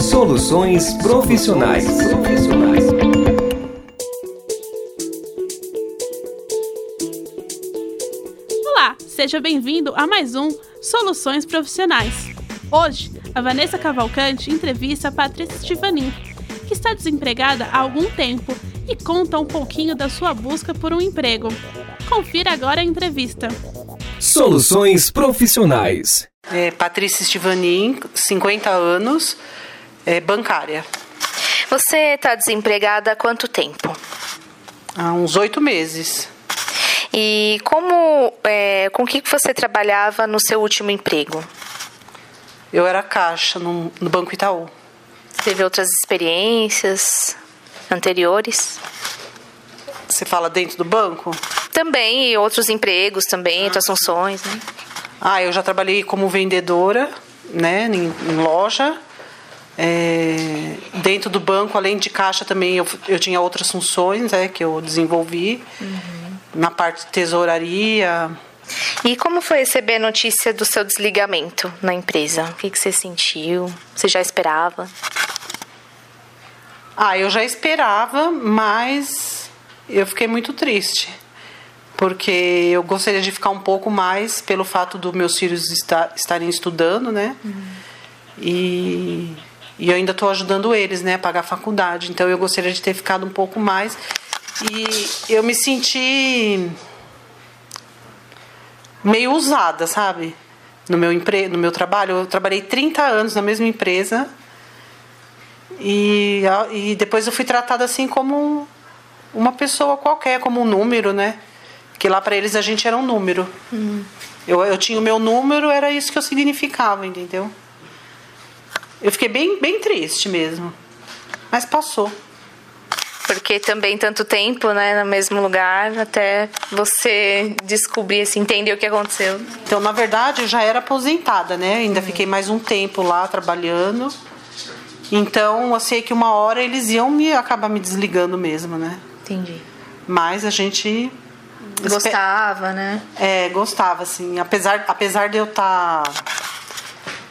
Soluções profissionais. Olá, seja bem-vindo a mais um Soluções Profissionais. Hoje, a Vanessa Cavalcante entrevista a Patrícia Stivanin, que está desempregada há algum tempo e conta um pouquinho da sua busca por um emprego. Confira agora a entrevista. Soluções profissionais. É, Patrícia Stivanin, 50 anos, é, bancária. Você está desempregada há quanto tempo? Há uns oito meses. E como, é, com o que você trabalhava no seu último emprego? Eu era caixa no, no Banco Itaú. Teve outras experiências anteriores? Você fala dentro do banco? Também, e outros empregos também, outras funções, né? Ah, eu já trabalhei como vendedora, né, em, em loja. É, dentro do banco, além de caixa, também eu, eu tinha outras funções né, que eu desenvolvi. Uhum. Na parte de tesouraria. E como foi receber a notícia do seu desligamento na empresa? O que, que você sentiu? Você já esperava? Ah, eu já esperava, mas eu fiquei muito triste. Porque eu gostaria de ficar um pouco mais pelo fato dos meus filhos estar, estarem estudando, né? Uhum. E, e eu ainda estou ajudando eles, né, a pagar a faculdade. Então eu gostaria de ter ficado um pouco mais. E eu me senti meio usada, sabe? No meu emprego, no meu trabalho, eu trabalhei 30 anos na mesma empresa e, e depois eu fui tratada assim como uma pessoa qualquer, como um número, né? Que lá para eles a gente era um número. Uhum. Eu, eu tinha o meu número, era isso que eu significava, entendeu? Eu fiquei bem, bem triste mesmo. Mas passou. Porque também tanto tempo, né, no mesmo lugar, até você descobrir, assim, entender o que aconteceu. Então, na verdade, eu já era aposentada, né? Ainda uhum. fiquei mais um tempo lá trabalhando. Então, eu sei que uma hora eles iam me acabar me desligando mesmo, né? Entendi. Mas a gente gostava, né? É, gostava assim, apesar apesar de eu estar tá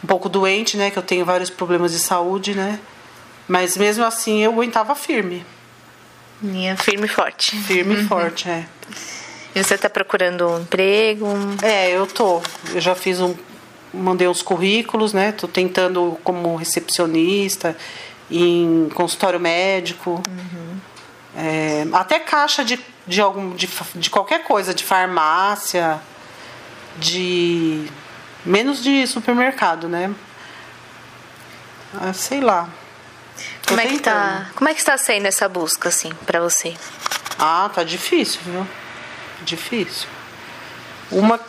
um pouco doente, né, que eu tenho vários problemas de saúde, né? Mas mesmo assim eu aguentava firme. Minha firme e forte. Firme e uhum. forte, é. E você está procurando um emprego? É, eu tô. Eu já fiz um, mandei uns currículos, né? Tô tentando como recepcionista em consultório médico, uhum. é, até caixa de, de algum de, de qualquer coisa, de farmácia, de menos de supermercado, né? Ah, sei lá. Tô como é que tá? Como é que está sendo essa busca assim para você? Ah, tá difícil, viu? Difícil. Uma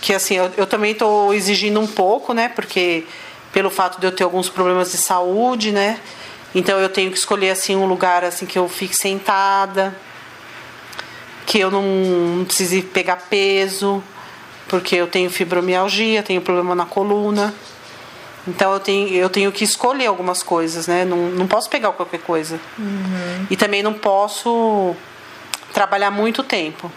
que assim, eu, eu também estou exigindo um pouco, né? Porque pelo fato de eu ter alguns problemas de saúde, né? Então eu tenho que escolher assim um lugar assim que eu fique sentada, que eu não, não precise pegar peso, porque eu tenho fibromialgia, tenho problema na coluna. Então eu tenho, eu tenho que escolher algumas coisas, né? Não, não posso pegar qualquer coisa. Uhum. E também não posso trabalhar muito tempo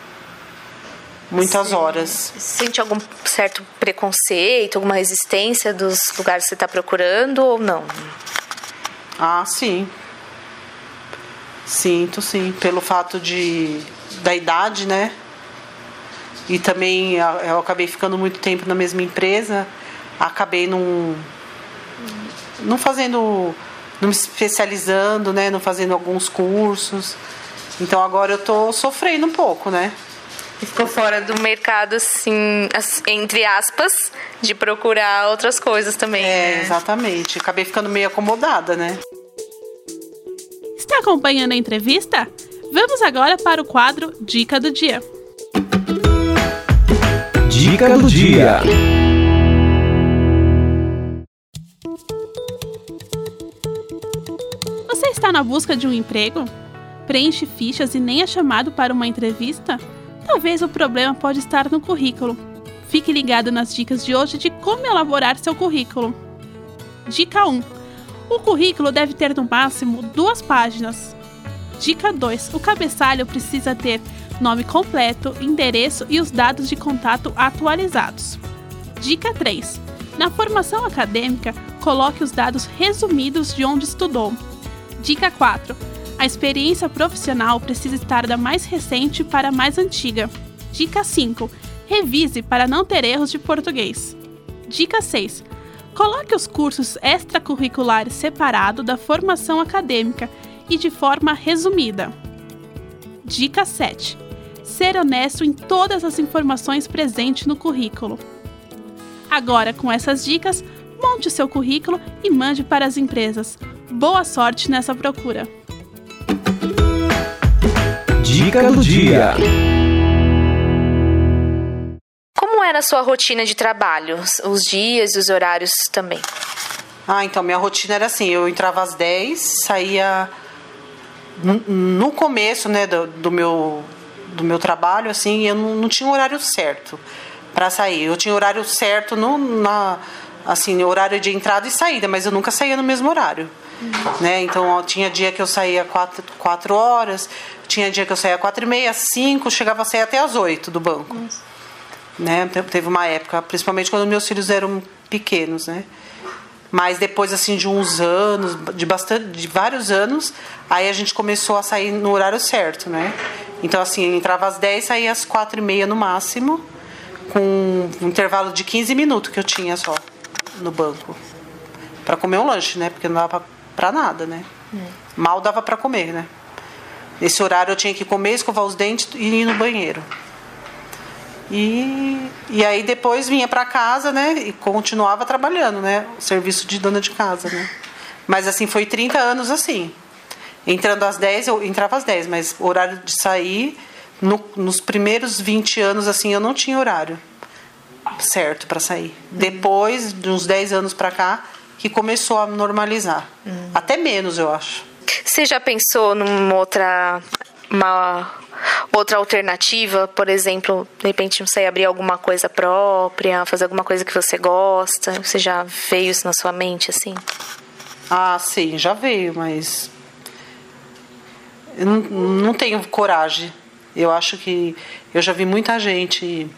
muitas Sim. horas. Sente algum certo preconceito, alguma resistência dos lugares que você está procurando ou não? Ah, sim. Sinto, sim. Pelo fato de da idade, né? E também eu acabei ficando muito tempo na mesma empresa, acabei não, não fazendo, não me especializando, né? Não fazendo alguns cursos. Então agora eu tô sofrendo um pouco, né? ficou fora do mercado, assim, entre aspas, de procurar outras coisas também. É, né? exatamente. Acabei ficando meio acomodada, né? Está acompanhando a entrevista? Vamos agora para o quadro Dica do Dia. Dica do Dia. Você está na busca de um emprego? Preenche fichas e nem é chamado para uma entrevista? Talvez o problema pode estar no currículo. Fique ligado nas dicas de hoje de como elaborar seu currículo. Dica 1. O currículo deve ter no máximo duas páginas. Dica 2. O cabeçalho precisa ter nome completo, endereço e os dados de contato atualizados. Dica 3. Na formação acadêmica, coloque os dados resumidos de onde estudou. Dica 4. A experiência profissional precisa estar da mais recente para a mais antiga. Dica 5. Revise para não ter erros de português. Dica 6. Coloque os cursos extracurriculares separado da formação acadêmica e de forma resumida. Dica 7. Ser honesto em todas as informações presentes no currículo. Agora, com essas dicas, monte seu currículo e mande para as empresas. Boa sorte nessa procura. Dica do dia. Era a sua rotina de trabalho? Os dias, os horários também? Ah, então minha rotina era assim, eu entrava às 10, saía no começo, né, do, do meu do meu trabalho, assim, eu não, não tinha um horário certo para sair. Eu tinha horário certo no, na assim, horário de entrada e saída, mas eu nunca saía no mesmo horário. Uhum. Né? Então, tinha dia que eu saía quatro, quatro horas, tinha dia que eu saía quatro e meia, cinco, chegava a sair até às oito do banco. Né? Teve uma época, principalmente quando meus filhos eram pequenos, né? Mas depois assim de uns anos, de bastante, de vários anos, aí a gente começou a sair no horário certo, né? Então assim, entrava às 10, saía às quatro e meia no máximo, com um intervalo de 15 minutos que eu tinha só no banco. para comer um lanche, né? Porque não dava pra, nada, né? Hum. Mal dava para comer, né? Nesse horário eu tinha que comer, escovar os dentes e ir no banheiro. E, e aí depois vinha para casa, né? E continuava trabalhando, né? O serviço de dona de casa, né? Mas assim, foi 30 anos assim. Entrando às 10, eu entrava às 10, mas horário de sair, no, nos primeiros 20 anos, assim, eu não tinha horário certo para sair. Uhum. Depois, de uns 10 anos para cá, que começou a normalizar. Uhum. Até menos, eu acho. Você já pensou numa outra uma outra alternativa, por exemplo, de repente você abrir alguma coisa própria, fazer alguma coisa que você gosta? Você já veio isso na sua mente assim? Ah, sim, já veio, mas eu não, não tenho coragem. Eu acho que eu já vi muita gente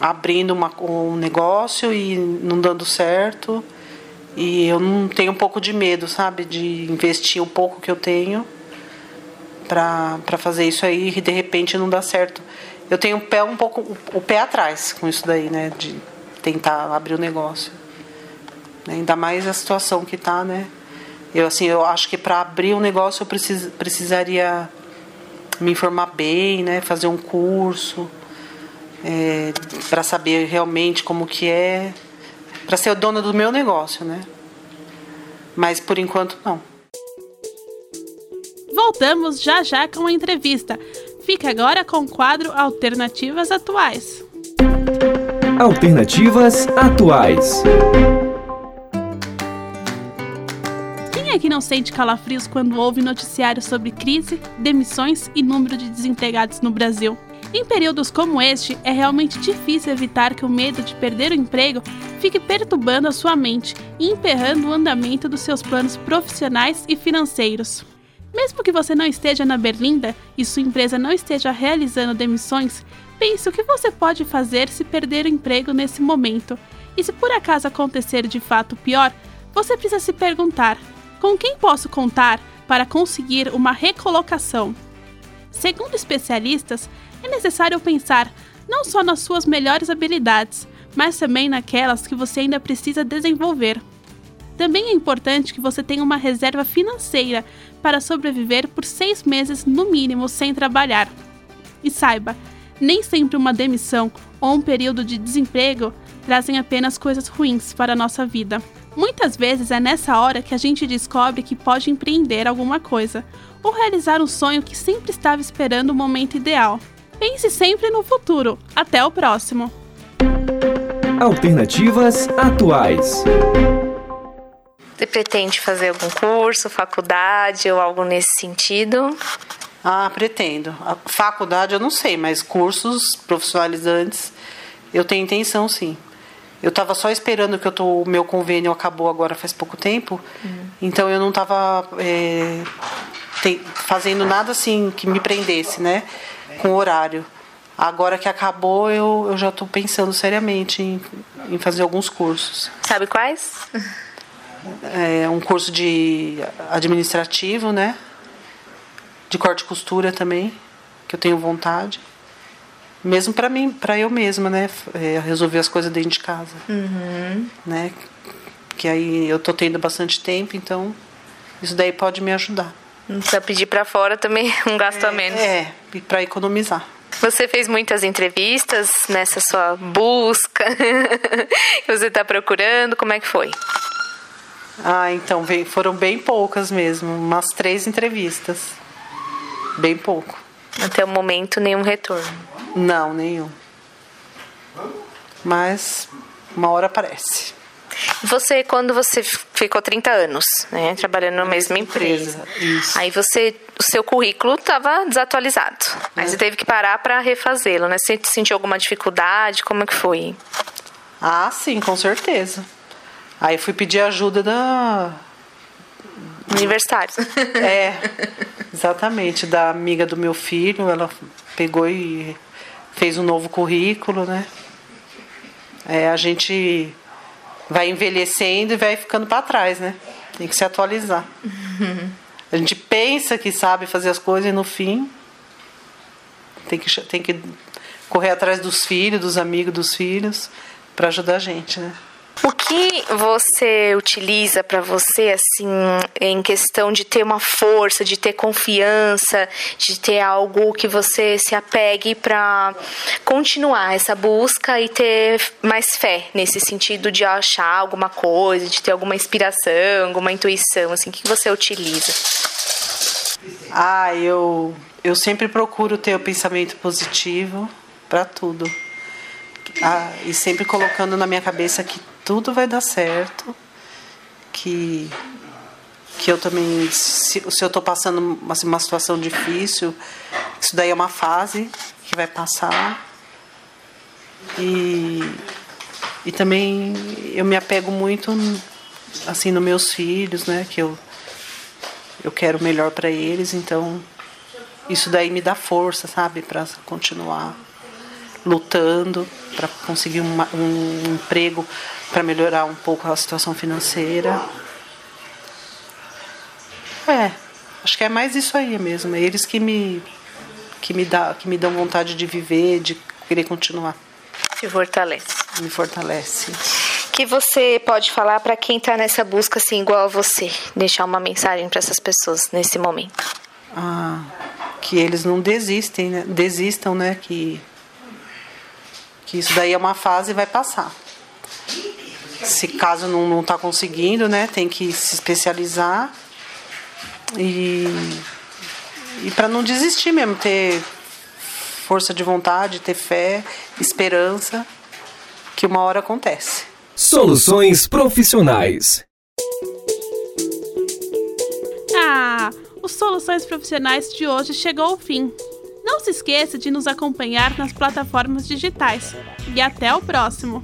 abrindo uma, um negócio e não dando certo. E eu não tenho um pouco de medo, sabe, de investir o pouco que eu tenho para fazer isso aí e de repente não dá certo. Eu tenho o pé um pouco o pé atrás com isso daí, né, de tentar abrir o negócio. Ainda mais a situação que tá, né? Eu assim, eu acho que para abrir um negócio eu precis, precisaria me informar bem, né, fazer um curso é, para saber realmente como que é, para ser o dono do meu negócio, né? Mas por enquanto não. Voltamos já já com a entrevista. Fica agora com o quadro Alternativas Atuais. Alternativas Atuais. Quem é que não sente calafrios quando ouve noticiários sobre crise, demissões e número de desempregados no Brasil? Em períodos como este, é realmente difícil evitar que o medo de perder o emprego fique perturbando a sua mente e emperrando o andamento dos seus planos profissionais e financeiros. Mesmo que você não esteja na Berlinda e sua empresa não esteja realizando demissões, pense o que você pode fazer se perder o emprego nesse momento. E se por acaso acontecer de fato pior, você precisa se perguntar: com quem posso contar para conseguir uma recolocação? Segundo especialistas, é necessário pensar não só nas suas melhores habilidades, mas também naquelas que você ainda precisa desenvolver. Também é importante que você tenha uma reserva financeira para sobreviver por seis meses no mínimo sem trabalhar. E saiba, nem sempre uma demissão ou um período de desemprego trazem apenas coisas ruins para a nossa vida. Muitas vezes é nessa hora que a gente descobre que pode empreender alguma coisa ou realizar um sonho que sempre estava esperando o momento ideal. Pense sempre no futuro. Até o próximo! Alternativas atuais. Você pretende fazer algum curso, faculdade ou algo nesse sentido? Ah, pretendo. A faculdade eu não sei, mas cursos profissionalizantes eu tenho intenção sim. Eu estava só esperando que tô, o meu convênio acabou agora faz pouco tempo, uhum. então eu não estava é, fazendo nada assim que me prendesse, né, com horário. Agora que acabou, eu, eu já estou pensando seriamente em, em fazer alguns cursos. Sabe quais? É, um curso de administrativo, né? De corte e costura também, que eu tenho vontade. Mesmo para mim, para eu mesma, né? É, resolver as coisas dentro de casa. Uhum. Né? Que aí eu tô tendo bastante tempo, então isso daí pode me ajudar. Não precisa pedir para fora também um gasto a menos. É, para economizar. Você fez muitas entrevistas nessa sua busca você está procurando? Como é que foi? Ah, então foram bem poucas mesmo, umas três entrevistas. Bem pouco. Até o momento, nenhum retorno. Não, nenhum. Mas uma hora aparece. Você, quando você ficou 30 anos, né, trabalhando na mesma empresa, Isso. aí você, o seu currículo estava desatualizado. Aí É. você teve que parar para refazê-lo, né? Você sentiu alguma dificuldade? Como é que foi? Ah, sim, com certeza. Aí fui pedir ajuda da. Universitários. É, exatamente, da amiga do meu filho. Ela pegou e fez um novo currículo, né? É, a gente vai envelhecendo e vai ficando para trás, né? Tem que se atualizar. A gente pensa que sabe fazer as coisas e no fim tem que, tem que correr atrás dos filhos, dos amigos dos filhos, para ajudar a gente, né? O que você utiliza para você, assim, em questão de ter uma força, de ter confiança, de ter algo que você se apegue para continuar essa busca e ter mais fé nesse sentido de achar alguma coisa, de ter alguma inspiração, alguma intuição, assim, o que você utiliza? Ah, eu, eu sempre procuro ter o pensamento positivo para tudo. Ah, e sempre colocando na minha cabeça que tudo vai dar certo, que, que eu também, se, se eu estou passando uma, uma situação difícil, isso daí é uma fase que vai passar. E, e também eu me apego muito assim nos meus filhos, né? Que eu, eu quero o melhor para eles, então isso daí me dá força, sabe, para continuar lutando para conseguir uma, um emprego para melhorar um pouco a situação financeira. É, acho que é mais isso aí mesmo. É eles que me que me dá, que me dão vontade de viver, de querer continuar. Te fortalece. Me fortalece. que você pode falar para quem está nessa busca assim igual a você? Deixar uma mensagem para essas pessoas nesse momento. Ah, que eles não desistem, né? desistam, né? Que que isso daí é uma fase e vai passar. Se caso não não está conseguindo, né? Tem que se especializar e e para não desistir mesmo, ter força de vontade, ter fé, esperança, que uma hora acontece. Soluções profissionais. Ah, o Soluções Profissionais de hoje chegou ao fim. Não se esqueça de nos acompanhar nas plataformas digitais. E até o próximo!